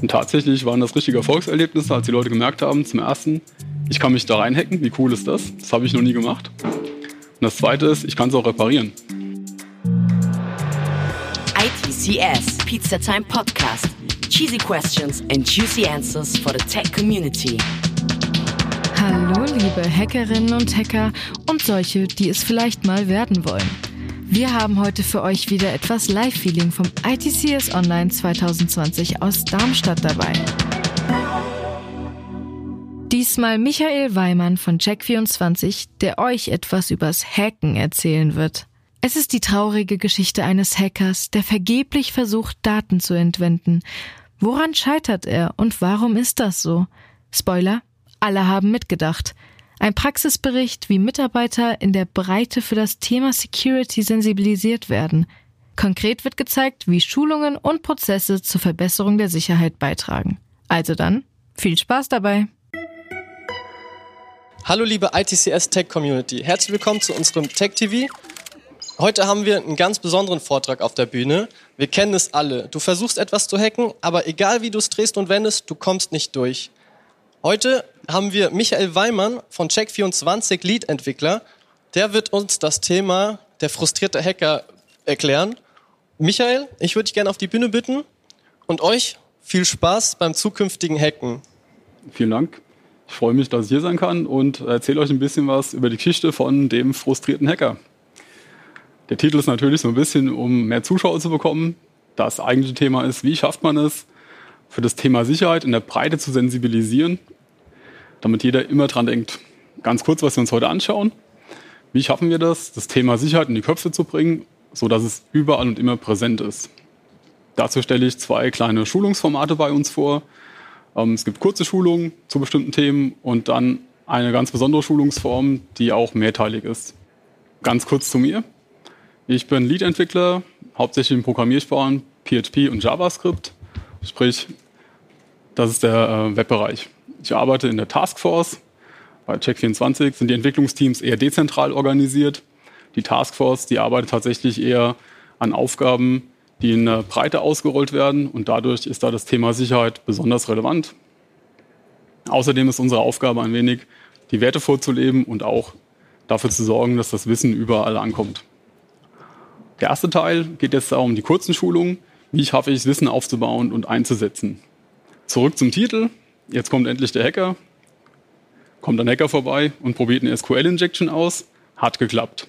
Und tatsächlich waren das richtige Erfolgserlebnisse, als die Leute gemerkt haben, zum ersten, ich kann mich da reinhacken, wie cool ist das? Das habe ich noch nie gemacht. Und das zweite ist, ich kann es auch reparieren. ITCS Pizza Time Podcast. Cheesy questions and juicy answers for the tech community. Hallo, liebe Hackerinnen und Hacker und solche, die es vielleicht mal werden wollen. Wir haben heute für euch wieder etwas Live-Feeling vom ITCS Online 2020 aus Darmstadt dabei. Diesmal Michael Weimann von Check24, der euch etwas übers Hacken erzählen wird. Es ist die traurige Geschichte eines Hackers, der vergeblich versucht, Daten zu entwenden. Woran scheitert er und warum ist das so? Spoiler, alle haben mitgedacht. Ein Praxisbericht, wie Mitarbeiter in der Breite für das Thema Security sensibilisiert werden. Konkret wird gezeigt, wie Schulungen und Prozesse zur Verbesserung der Sicherheit beitragen. Also dann, viel Spaß dabei! Hallo liebe ITCS Tech Community, herzlich willkommen zu unserem Tech TV. Heute haben wir einen ganz besonderen Vortrag auf der Bühne. Wir kennen es alle. Du versuchst etwas zu hacken, aber egal wie du es drehst und wendest, du kommst nicht durch. Heute haben wir Michael Weimann von Check24, Lead-Entwickler. Der wird uns das Thema der frustrierte Hacker erklären. Michael, ich würde dich gerne auf die Bühne bitten und euch viel Spaß beim zukünftigen Hacken. Vielen Dank. Ich freue mich, dass ich hier sein kann und erzähle euch ein bisschen was über die Geschichte von dem frustrierten Hacker. Der Titel ist natürlich so ein bisschen, um mehr Zuschauer zu bekommen. Das eigentliche Thema ist, wie schafft man es, für das Thema Sicherheit in der Breite zu sensibilisieren, damit jeder immer dran denkt. Ganz kurz, was wir uns heute anschauen. Wie schaffen wir das, das Thema Sicherheit in die Köpfe zu bringen, so dass es überall und immer präsent ist? Dazu stelle ich zwei kleine Schulungsformate bei uns vor. Ähm, es gibt kurze Schulungen zu bestimmten Themen und dann eine ganz besondere Schulungsform, die auch mehrteilig ist. Ganz kurz zu mir. Ich bin Lead-Entwickler, hauptsächlich in Programmiersprachen PHP und JavaScript. Sprich, das ist der äh, Webbereich. Ich arbeite in der Taskforce. Bei Check24 sind die Entwicklungsteams eher dezentral organisiert. Die Taskforce, die arbeitet tatsächlich eher an Aufgaben, die in der Breite ausgerollt werden und dadurch ist da das Thema Sicherheit besonders relevant. Außerdem ist unsere Aufgabe ein wenig, die Werte vorzuleben und auch dafür zu sorgen, dass das Wissen überall ankommt. Der erste Teil geht jetzt darum, die kurzen Schulungen. Wie schaffe ich Wissen aufzubauen und einzusetzen? Zurück zum Titel. Jetzt kommt endlich der Hacker. Kommt ein Hacker vorbei und probiert eine SQL-Injection aus. Hat geklappt.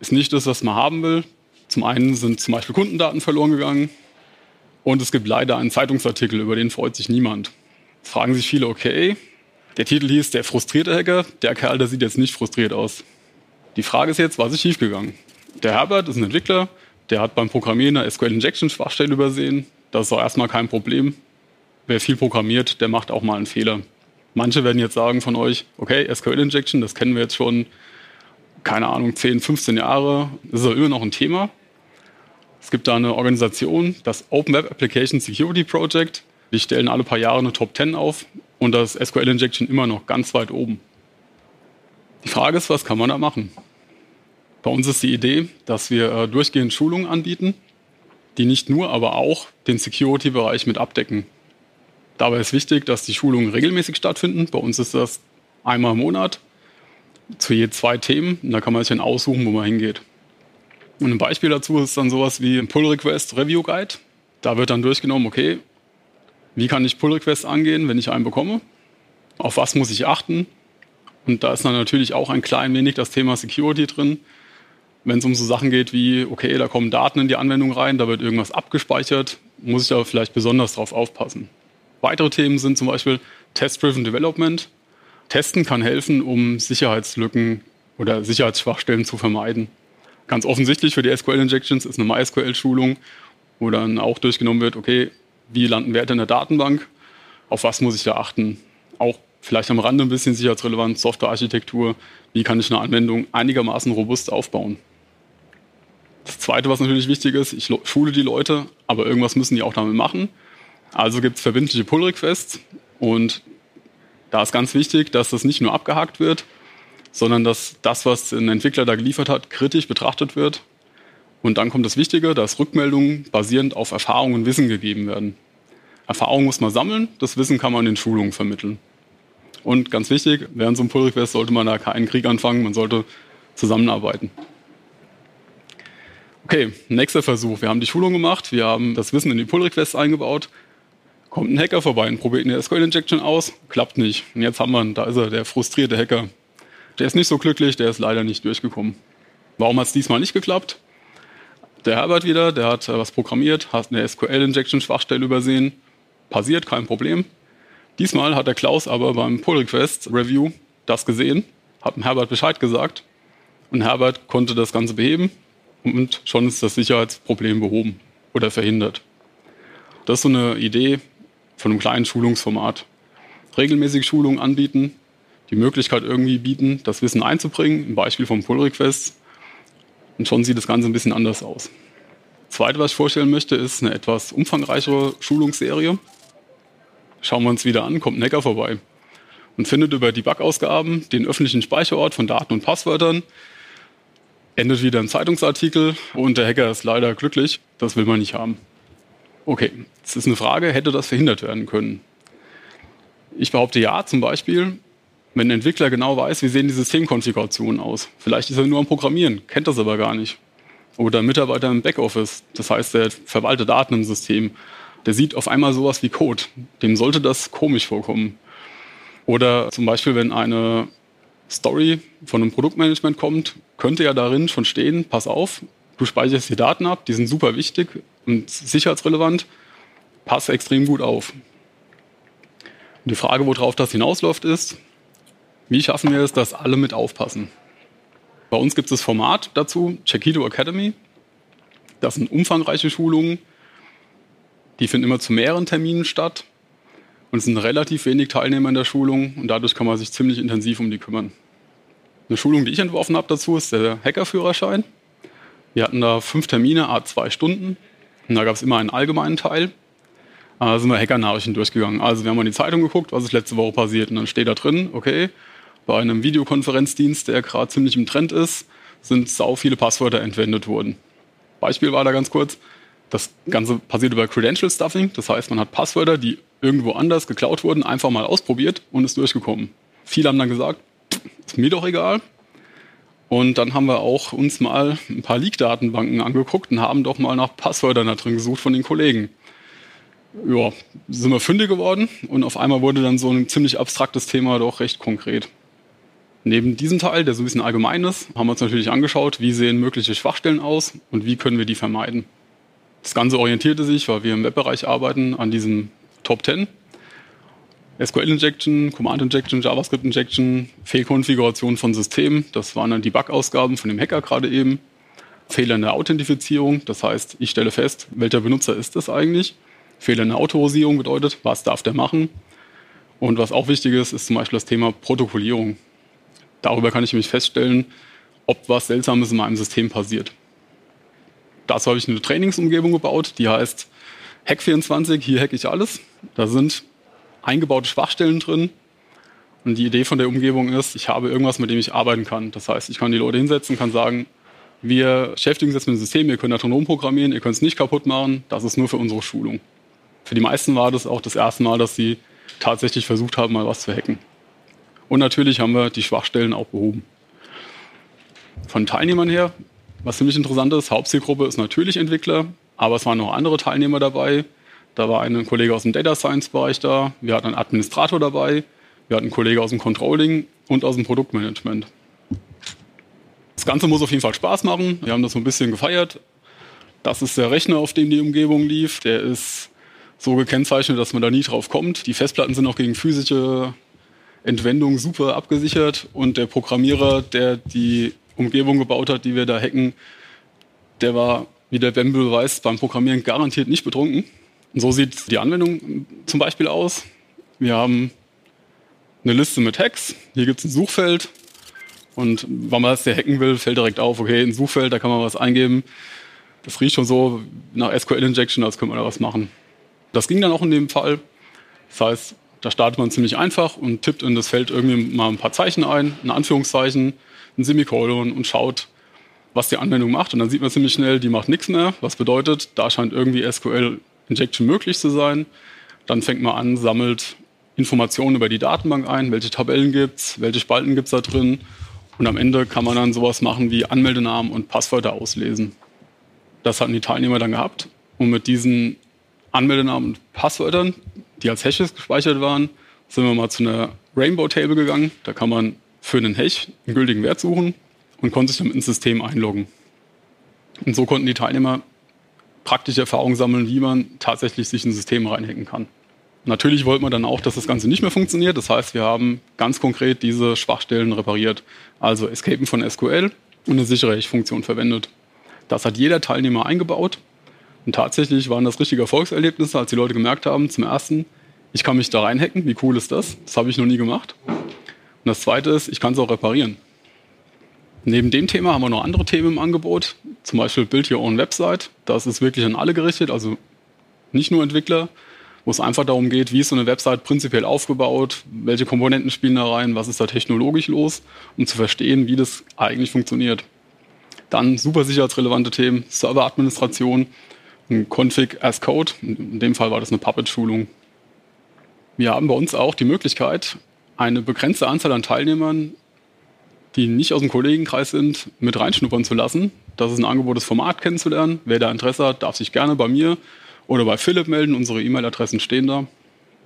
Ist nicht das, was man haben will. Zum einen sind zum Beispiel Kundendaten verloren gegangen. Und es gibt leider einen Zeitungsartikel, über den freut sich niemand. Jetzt fragen sich viele, okay, der Titel hieß Der frustrierte Hacker. Der Kerl, der sieht jetzt nicht frustriert aus. Die Frage ist jetzt, was ist schiefgegangen? Der Herbert ist ein Entwickler, der hat beim Programmieren eine SQL-Injection-Schwachstelle übersehen. Das ist auch erstmal kein Problem wer viel programmiert, der macht auch mal einen Fehler. Manche werden jetzt sagen von euch, okay, SQL Injection, das kennen wir jetzt schon, keine Ahnung, 10, 15 Jahre, das ist ja immer noch ein Thema. Es gibt da eine Organisation, das Open Web Application Security Project. Die stellen alle paar Jahre eine Top 10 auf und das SQL Injection immer noch ganz weit oben. Die Frage ist, was kann man da machen? Bei uns ist die Idee, dass wir äh, durchgehend Schulungen anbieten, die nicht nur, aber auch den Security-Bereich mit abdecken. Dabei ist wichtig, dass die Schulungen regelmäßig stattfinden. Bei uns ist das einmal im Monat zu je zwei Themen. Und da kann man sich dann aussuchen, wo man hingeht. Und ein Beispiel dazu ist dann sowas wie ein Pull Request Review Guide. Da wird dann durchgenommen, okay, wie kann ich Pull Requests angehen, wenn ich einen bekomme? Auf was muss ich achten? Und da ist dann natürlich auch ein klein wenig das Thema Security drin. Wenn es um so Sachen geht wie, okay, da kommen Daten in die Anwendung rein, da wird irgendwas abgespeichert, muss ich da vielleicht besonders drauf aufpassen. Weitere Themen sind zum Beispiel Test-Driven Development. Testen kann helfen, um Sicherheitslücken oder Sicherheitsschwachstellen zu vermeiden. Ganz offensichtlich für die SQL-Injections ist eine MySQL-Schulung, wo dann auch durchgenommen wird, okay, wie landen Werte in der Datenbank, auf was muss ich da achten. Auch vielleicht am Rande ein bisschen sicherheitsrelevant, Softwarearchitektur, wie kann ich eine Anwendung einigermaßen robust aufbauen. Das Zweite, was natürlich wichtig ist, ich schule die Leute, aber irgendwas müssen die auch damit machen. Also gibt es verbindliche Pull-Requests und da ist ganz wichtig, dass das nicht nur abgehakt wird, sondern dass das, was ein Entwickler da geliefert hat, kritisch betrachtet wird Und dann kommt das Wichtige, dass Rückmeldungen basierend auf Erfahrung und Wissen gegeben werden. Erfahrung muss man sammeln, das Wissen kann man in Schulungen vermitteln. Und ganz wichtig, während so einem Pull-Request sollte man da keinen Krieg anfangen, man sollte zusammenarbeiten. Okay, nächster Versuch. Wir haben die Schulung gemacht, wir haben das Wissen in die Pull-Requests eingebaut. Kommt ein Hacker vorbei und probiert eine SQL-Injection aus, klappt nicht. Und jetzt haben wir ihn, da ist er, der frustrierte Hacker. Der ist nicht so glücklich, der ist leider nicht durchgekommen. Warum hat es diesmal nicht geklappt? Der Herbert wieder, der hat was programmiert, hat eine SQL-Injection-Schwachstelle übersehen. Passiert, kein Problem. Diesmal hat der Klaus aber beim Pull-Request-Review das gesehen, hat dem Herbert Bescheid gesagt und Herbert konnte das Ganze beheben und schon ist das Sicherheitsproblem behoben oder verhindert. Das ist so eine Idee von einem kleinen Schulungsformat. Regelmäßig Schulungen anbieten, die Möglichkeit irgendwie bieten, das Wissen einzubringen, im Beispiel vom Pull-Request. Und schon sieht das Ganze ein bisschen anders aus. Zweite, was ich vorstellen möchte, ist eine etwas umfangreichere Schulungsserie. Schauen wir uns wieder an, kommt ein Hacker vorbei und findet über die Bug-Ausgaben den öffentlichen Speicherort von Daten und Passwörtern, endet wieder im Zeitungsartikel und der Hacker ist leider glücklich. Das will man nicht haben. Okay, jetzt ist eine Frage, hätte das verhindert werden können? Ich behaupte ja, zum Beispiel, wenn ein Entwickler genau weiß, wie sehen die Systemkonfigurationen aus. Vielleicht ist er nur am Programmieren, kennt das aber gar nicht. Oder ein Mitarbeiter im Backoffice, das heißt, der verwaltet Daten im System. Der sieht auf einmal sowas wie Code. Dem sollte das komisch vorkommen. Oder zum Beispiel, wenn eine Story von einem Produktmanagement kommt, könnte ja darin schon stehen, pass auf, du speicherst die Daten ab, die sind super wichtig und sicherheitsrelevant, pass extrem gut auf. Und die Frage, worauf das hinausläuft, ist, wie schaffen wir es, dass alle mit aufpassen? Bei uns gibt es das Format dazu, Checkito Academy. Das sind umfangreiche Schulungen, die finden immer zu mehreren Terminen statt. Und es sind relativ wenig Teilnehmer in der Schulung und dadurch kann man sich ziemlich intensiv um die kümmern. Eine Schulung, die ich entworfen habe dazu, ist der Hackerführerschein. Wir hatten da fünf Termine, a zwei Stunden. Und da gab es immer einen allgemeinen Teil. Da sind wir Hacker-Nachrichten durchgegangen. Also wir haben mal in die Zeitung geguckt, was ist letzte Woche passiert. Und dann steht da drin, okay, bei einem Videokonferenzdienst, der gerade ziemlich im Trend ist, sind sau viele Passwörter entwendet worden. Beispiel war da ganz kurz, das Ganze passiert über Credential Stuffing. Das heißt, man hat Passwörter, die irgendwo anders geklaut wurden, einfach mal ausprobiert und ist durchgekommen. Viele haben dann gesagt, ist mir doch egal. Und dann haben wir auch uns mal ein paar Leak-Datenbanken angeguckt und haben doch mal nach Passwörtern da drin gesucht von den Kollegen. Ja, sind wir fündig geworden und auf einmal wurde dann so ein ziemlich abstraktes Thema doch recht konkret. Neben diesem Teil, der so ein bisschen allgemein ist, haben wir uns natürlich angeschaut, wie sehen mögliche Schwachstellen aus und wie können wir die vermeiden. Das Ganze orientierte sich, weil wir im Webbereich arbeiten, an diesem Top 10 SQL Injection, Command Injection, JavaScript Injection, Fehlkonfiguration von Systemen. Das waren dann die Bug-Ausgaben von dem Hacker gerade eben. Fehler in der Authentifizierung, das heißt, ich stelle fest, welcher Benutzer ist das eigentlich. Fehler in der Autorisierung bedeutet, was darf der machen. Und was auch wichtig ist, ist zum Beispiel das Thema Protokollierung. Darüber kann ich mich feststellen, ob was Seltsames in meinem System passiert. Dazu habe ich eine Trainingsumgebung gebaut, die heißt Hack24, hier hack ich alles. Da sind eingebaute Schwachstellen drin. Und die Idee von der Umgebung ist, ich habe irgendwas, mit dem ich arbeiten kann. Das heißt, ich kann die Leute hinsetzen, kann sagen, wir beschäftigen uns jetzt mit dem System, ihr könnt autonom programmieren, ihr könnt es nicht kaputt machen, das ist nur für unsere Schulung. Für die meisten war das auch das erste Mal, dass sie tatsächlich versucht haben, mal was zu hacken. Und natürlich haben wir die Schwachstellen auch behoben. Von Teilnehmern her, was ziemlich interessant ist, Hauptzielgruppe ist natürlich Entwickler, aber es waren noch andere Teilnehmer dabei, da war ein Kollege aus dem Data Science Bereich da, wir hatten einen Administrator dabei, wir hatten einen Kollege aus dem Controlling und aus dem Produktmanagement. Das Ganze muss auf jeden Fall Spaß machen. Wir haben das so ein bisschen gefeiert. Das ist der Rechner, auf dem die Umgebung lief. Der ist so gekennzeichnet, dass man da nie drauf kommt. Die Festplatten sind auch gegen physische Entwendungen super abgesichert. Und der Programmierer, der die Umgebung gebaut hat, die wir da hacken, der war, wie der Bamble weiß, beim Programmieren garantiert nicht betrunken. So sieht die Anwendung zum Beispiel aus. Wir haben eine Liste mit Hacks. Hier gibt es ein Suchfeld. Und wenn man das hier hacken will, fällt direkt auf, okay, ein Suchfeld, da kann man was eingeben. Das riecht schon so nach SQL-Injection, als könnte man da was machen. Das ging dann auch in dem Fall. Das heißt, da startet man ziemlich einfach und tippt in das Feld irgendwie mal ein paar Zeichen ein, ein Anführungszeichen, ein Semikolon und schaut, was die Anwendung macht. Und dann sieht man ziemlich schnell, die macht nichts mehr. Was bedeutet, da scheint irgendwie SQL Injection möglich zu sein. Dann fängt man an, sammelt Informationen über die Datenbank ein, welche Tabellen gibt's, welche Spalten gibt's da drin. Und am Ende kann man dann sowas machen wie Anmeldenamen und Passwörter auslesen. Das hatten die Teilnehmer dann gehabt. Und mit diesen Anmeldenamen und Passwörtern, die als Hashes gespeichert waren, sind wir mal zu einer Rainbow Table gegangen. Da kann man für einen Hash einen gültigen Wert suchen und konnte sich dann ins System einloggen. Und so konnten die Teilnehmer praktische Erfahrungen sammeln, wie man tatsächlich sich in ein System reinhacken kann. Natürlich wollte man dann auch, dass das Ganze nicht mehr funktioniert. Das heißt, wir haben ganz konkret diese Schwachstellen repariert. Also Escapen von SQL und eine sichere Hash-Funktion verwendet. Das hat jeder Teilnehmer eingebaut. Und tatsächlich waren das richtige Erfolgserlebnisse, als die Leute gemerkt haben, zum ersten, ich kann mich da reinhacken. Wie cool ist das? Das habe ich noch nie gemacht. Und das zweite ist, ich kann es auch reparieren. Neben dem Thema haben wir noch andere Themen im Angebot, zum Beispiel Build Your Own Website. Das ist wirklich an alle gerichtet, also nicht nur Entwickler, wo es einfach darum geht, wie ist so eine Website prinzipiell aufgebaut, welche Komponenten spielen da rein, was ist da technologisch los, um zu verstehen, wie das eigentlich funktioniert. Dann super sicherheitsrelevante Themen, Serveradministration, Config as Code. In dem Fall war das eine Puppet-Schulung. Wir haben bei uns auch die Möglichkeit, eine begrenzte Anzahl an Teilnehmern die nicht aus dem Kollegenkreis sind, mit reinschnuppern zu lassen. Das ist ein Angebot, das Format kennenzulernen. Wer da Interesse hat, darf sich gerne bei mir oder bei Philipp melden. Unsere E-Mail-Adressen stehen da.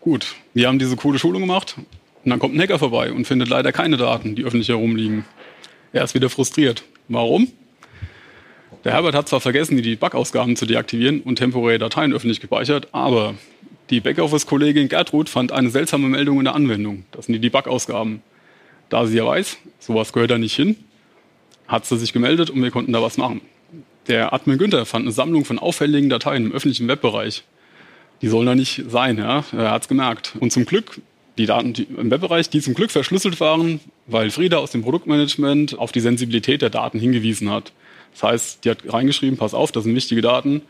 Gut, wir haben diese coole Schulung gemacht und dann kommt ein Hacker vorbei und findet leider keine Daten, die öffentlich herumliegen. Er ist wieder frustriert. Warum? Der Herbert hat zwar vergessen, die Debug-Ausgaben zu deaktivieren und temporäre Dateien öffentlich gespeichert, aber die Backoffice-Kollegin Gertrud fand eine seltsame Meldung in der Anwendung. Das sind die Debug-Ausgaben. Da sie ja weiß, sowas gehört da nicht hin, hat sie sich gemeldet und wir konnten da was machen. Der Admin Günther fand eine Sammlung von auffälligen Dateien im öffentlichen Webbereich. Die sollen da nicht sein, ja. Er hat es gemerkt. Und zum Glück, die Daten die im Webbereich, die zum Glück verschlüsselt waren, weil Frieda aus dem Produktmanagement auf die Sensibilität der Daten hingewiesen hat. Das heißt, die hat reingeschrieben, pass auf, das sind wichtige Daten.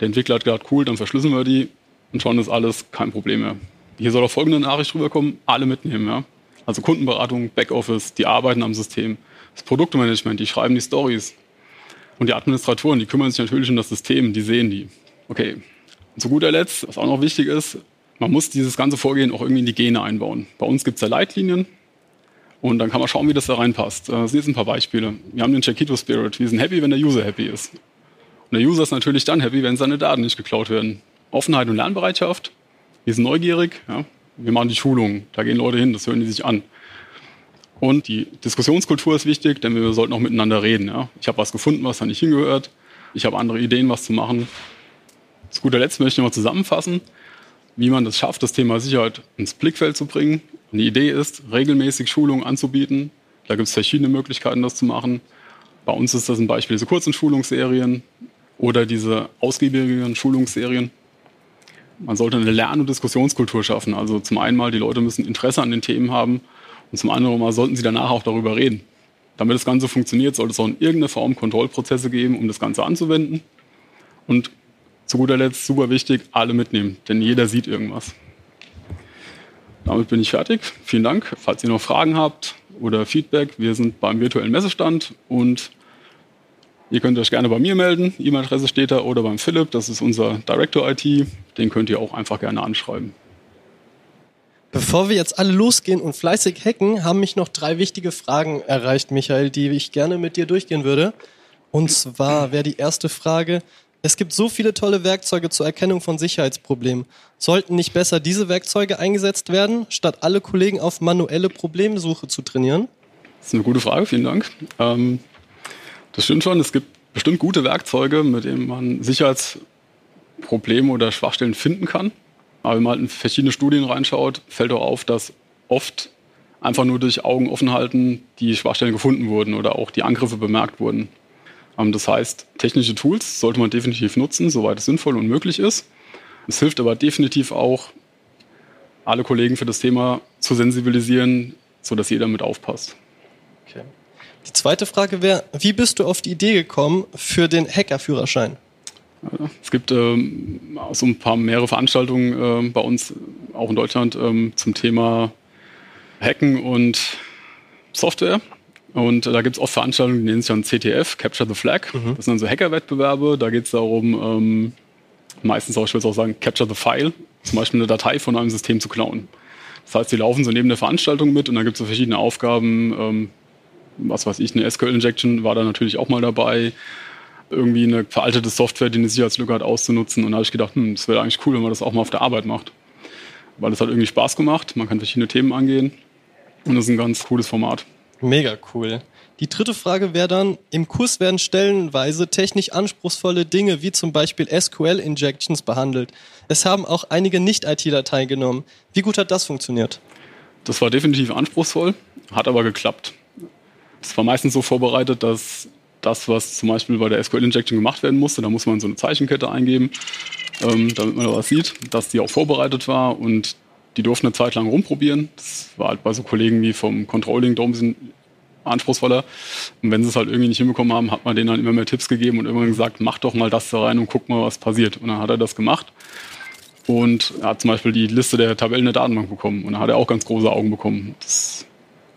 Der Entwickler hat gesagt, cool, dann verschlüsseln wir die und schon ist alles kein Problem mehr. Hier soll auch folgende Nachricht rüberkommen, alle mitnehmen, ja. Also Kundenberatung, Backoffice, die arbeiten am System. Das Produktmanagement, die schreiben die Stories. Und die Administratoren, die kümmern sich natürlich um das System, die sehen die. Okay. Und zu guter Letzt, was auch noch wichtig ist, man muss dieses ganze Vorgehen auch irgendwie in die Gene einbauen. Bei uns gibt es ja Leitlinien und dann kann man schauen, wie das da reinpasst. Das sind jetzt ein paar Beispiele. Wir haben den Chiquito Spirit. Wir sind happy, wenn der User happy ist. Und der User ist natürlich dann happy, wenn seine Daten nicht geklaut werden. Offenheit und Lernbereitschaft. Wir sind neugierig. Ja wir machen die Schulungen, da gehen Leute hin, das hören die sich an. Und die Diskussionskultur ist wichtig, denn wir sollten auch miteinander reden. Ja? Ich habe was gefunden, was da nicht hingehört. Ich habe andere Ideen, was zu machen. Zu guter Letzt möchte ich noch zusammenfassen, wie man das schafft, das Thema Sicherheit ins Blickfeld zu bringen. Und die Idee ist, regelmäßig Schulungen anzubieten. Da gibt es verschiedene Möglichkeiten, das zu machen. Bei uns ist das ein Beispiel diese kurzen Schulungsserien oder diese ausgiebigen Schulungsserien. Man sollte eine Lern- und Diskussionskultur schaffen. Also zum einen mal, die Leute müssen Interesse an den Themen haben und zum anderen mal sollten sie danach auch darüber reden. Damit das Ganze funktioniert, sollte es auch in irgendeiner Form Kontrollprozesse geben, um das Ganze anzuwenden. Und zu guter Letzt, super wichtig, alle mitnehmen, denn jeder sieht irgendwas. Damit bin ich fertig. Vielen Dank. Falls ihr noch Fragen habt oder Feedback, wir sind beim virtuellen Messestand und Ihr könnt euch gerne bei mir melden. E-Mail-Adresse steht da oder beim Philipp, das ist unser Director IT. Den könnt ihr auch einfach gerne anschreiben. Bevor wir jetzt alle losgehen und fleißig hacken, haben mich noch drei wichtige Fragen erreicht, Michael, die ich gerne mit dir durchgehen würde. Und zwar wäre die erste Frage, es gibt so viele tolle Werkzeuge zur Erkennung von Sicherheitsproblemen. Sollten nicht besser diese Werkzeuge eingesetzt werden, statt alle Kollegen auf manuelle Problemsuche zu trainieren? Das ist eine gute Frage, vielen Dank. Ähm, das stimmt schon. Es gibt bestimmt gute Werkzeuge, mit denen man Sicherheitsprobleme oder Schwachstellen finden kann. Aber wenn man halt in verschiedene Studien reinschaut, fällt auch auf, dass oft einfach nur durch Augen offen halten die Schwachstellen gefunden wurden oder auch die Angriffe bemerkt wurden. Ähm, das heißt, technische Tools sollte man definitiv nutzen, soweit es sinnvoll und möglich ist. Es hilft aber definitiv auch, alle Kollegen für das Thema zu sensibilisieren, sodass jeder mit aufpasst. Okay. Die zweite Frage wäre, wie bist du auf die Idee gekommen für den Hackerführerschein? Es gibt ähm, so ein paar mehrere Veranstaltungen äh, bei uns, auch in Deutschland, ähm, zum Thema Hacken und Software. Und da gibt es oft Veranstaltungen, die nennen sich dann CTF, Capture the Flag. Mhm. Das sind dann so Hacker-Wettbewerbe. Da geht es darum, ähm, meistens auch, ich würde auch sagen, Capture the File, zum Beispiel eine Datei von einem System zu klauen. Das heißt, die laufen so neben der Veranstaltung mit und dann gibt es so verschiedene Aufgaben. Ähm, was weiß ich, eine SQL-Injection war da natürlich auch mal dabei. Irgendwie eine veraltete Software, die eine Sicherheitslücke hat, auszunutzen. Und da habe ich gedacht, hm, das wäre eigentlich cool, wenn man das auch mal auf der Arbeit macht. Weil es hat irgendwie Spaß gemacht, man kann verschiedene Themen angehen und das ist ein ganz cooles Format. Mega cool. Die dritte Frage wäre dann, im Kurs werden stellenweise technisch anspruchsvolle Dinge wie zum Beispiel SQL-Injections behandelt. Es haben auch einige Nicht-ITler teilgenommen. Wie gut hat das funktioniert? Das war definitiv anspruchsvoll, hat aber geklappt. Es war meistens so vorbereitet, dass das, was zum Beispiel bei der SQL-Injection gemacht werden musste, da muss man so eine Zeichenkette eingeben, ähm, damit man da was sieht, dass die auch vorbereitet war und die durften eine Zeit lang rumprobieren. Das war halt bei so Kollegen wie vom Controlling ein bisschen anspruchsvoller. Und wenn sie es halt irgendwie nicht hinbekommen haben, hat man denen dann immer mehr Tipps gegeben und immer gesagt, mach doch mal das da rein und guck mal, was passiert. Und dann hat er das gemacht. Und er hat zum Beispiel die Liste der Tabellen der Datenbank bekommen. Und dann hat er auch ganz große Augen bekommen. Das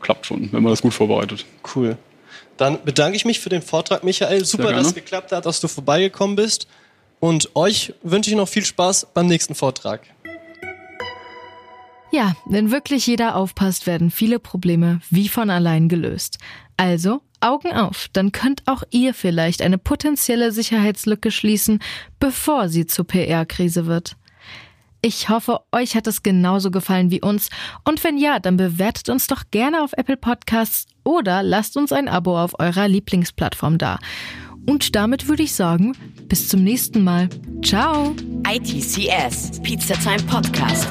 klappt schon, wenn man das gut vorbereitet. Cool. Dann bedanke ich mich für den Vortrag, Michael. Super, dass es geklappt hat, dass du vorbeigekommen bist. Und euch wünsche ich noch viel Spaß beim nächsten Vortrag. Ja, wenn wirklich jeder aufpasst, werden viele Probleme wie von allein gelöst. Also Augen auf, dann könnt auch ihr vielleicht eine potenzielle Sicherheitslücke schließen, bevor sie zur PR-Krise wird. Ich hoffe, euch hat es genauso gefallen wie uns. Und wenn ja, dann bewertet uns doch gerne auf Apple Podcasts oder lasst uns ein Abo auf eurer Lieblingsplattform da. Und damit würde ich sagen, bis zum nächsten Mal. Ciao. ITCS, Pizza Time Podcast.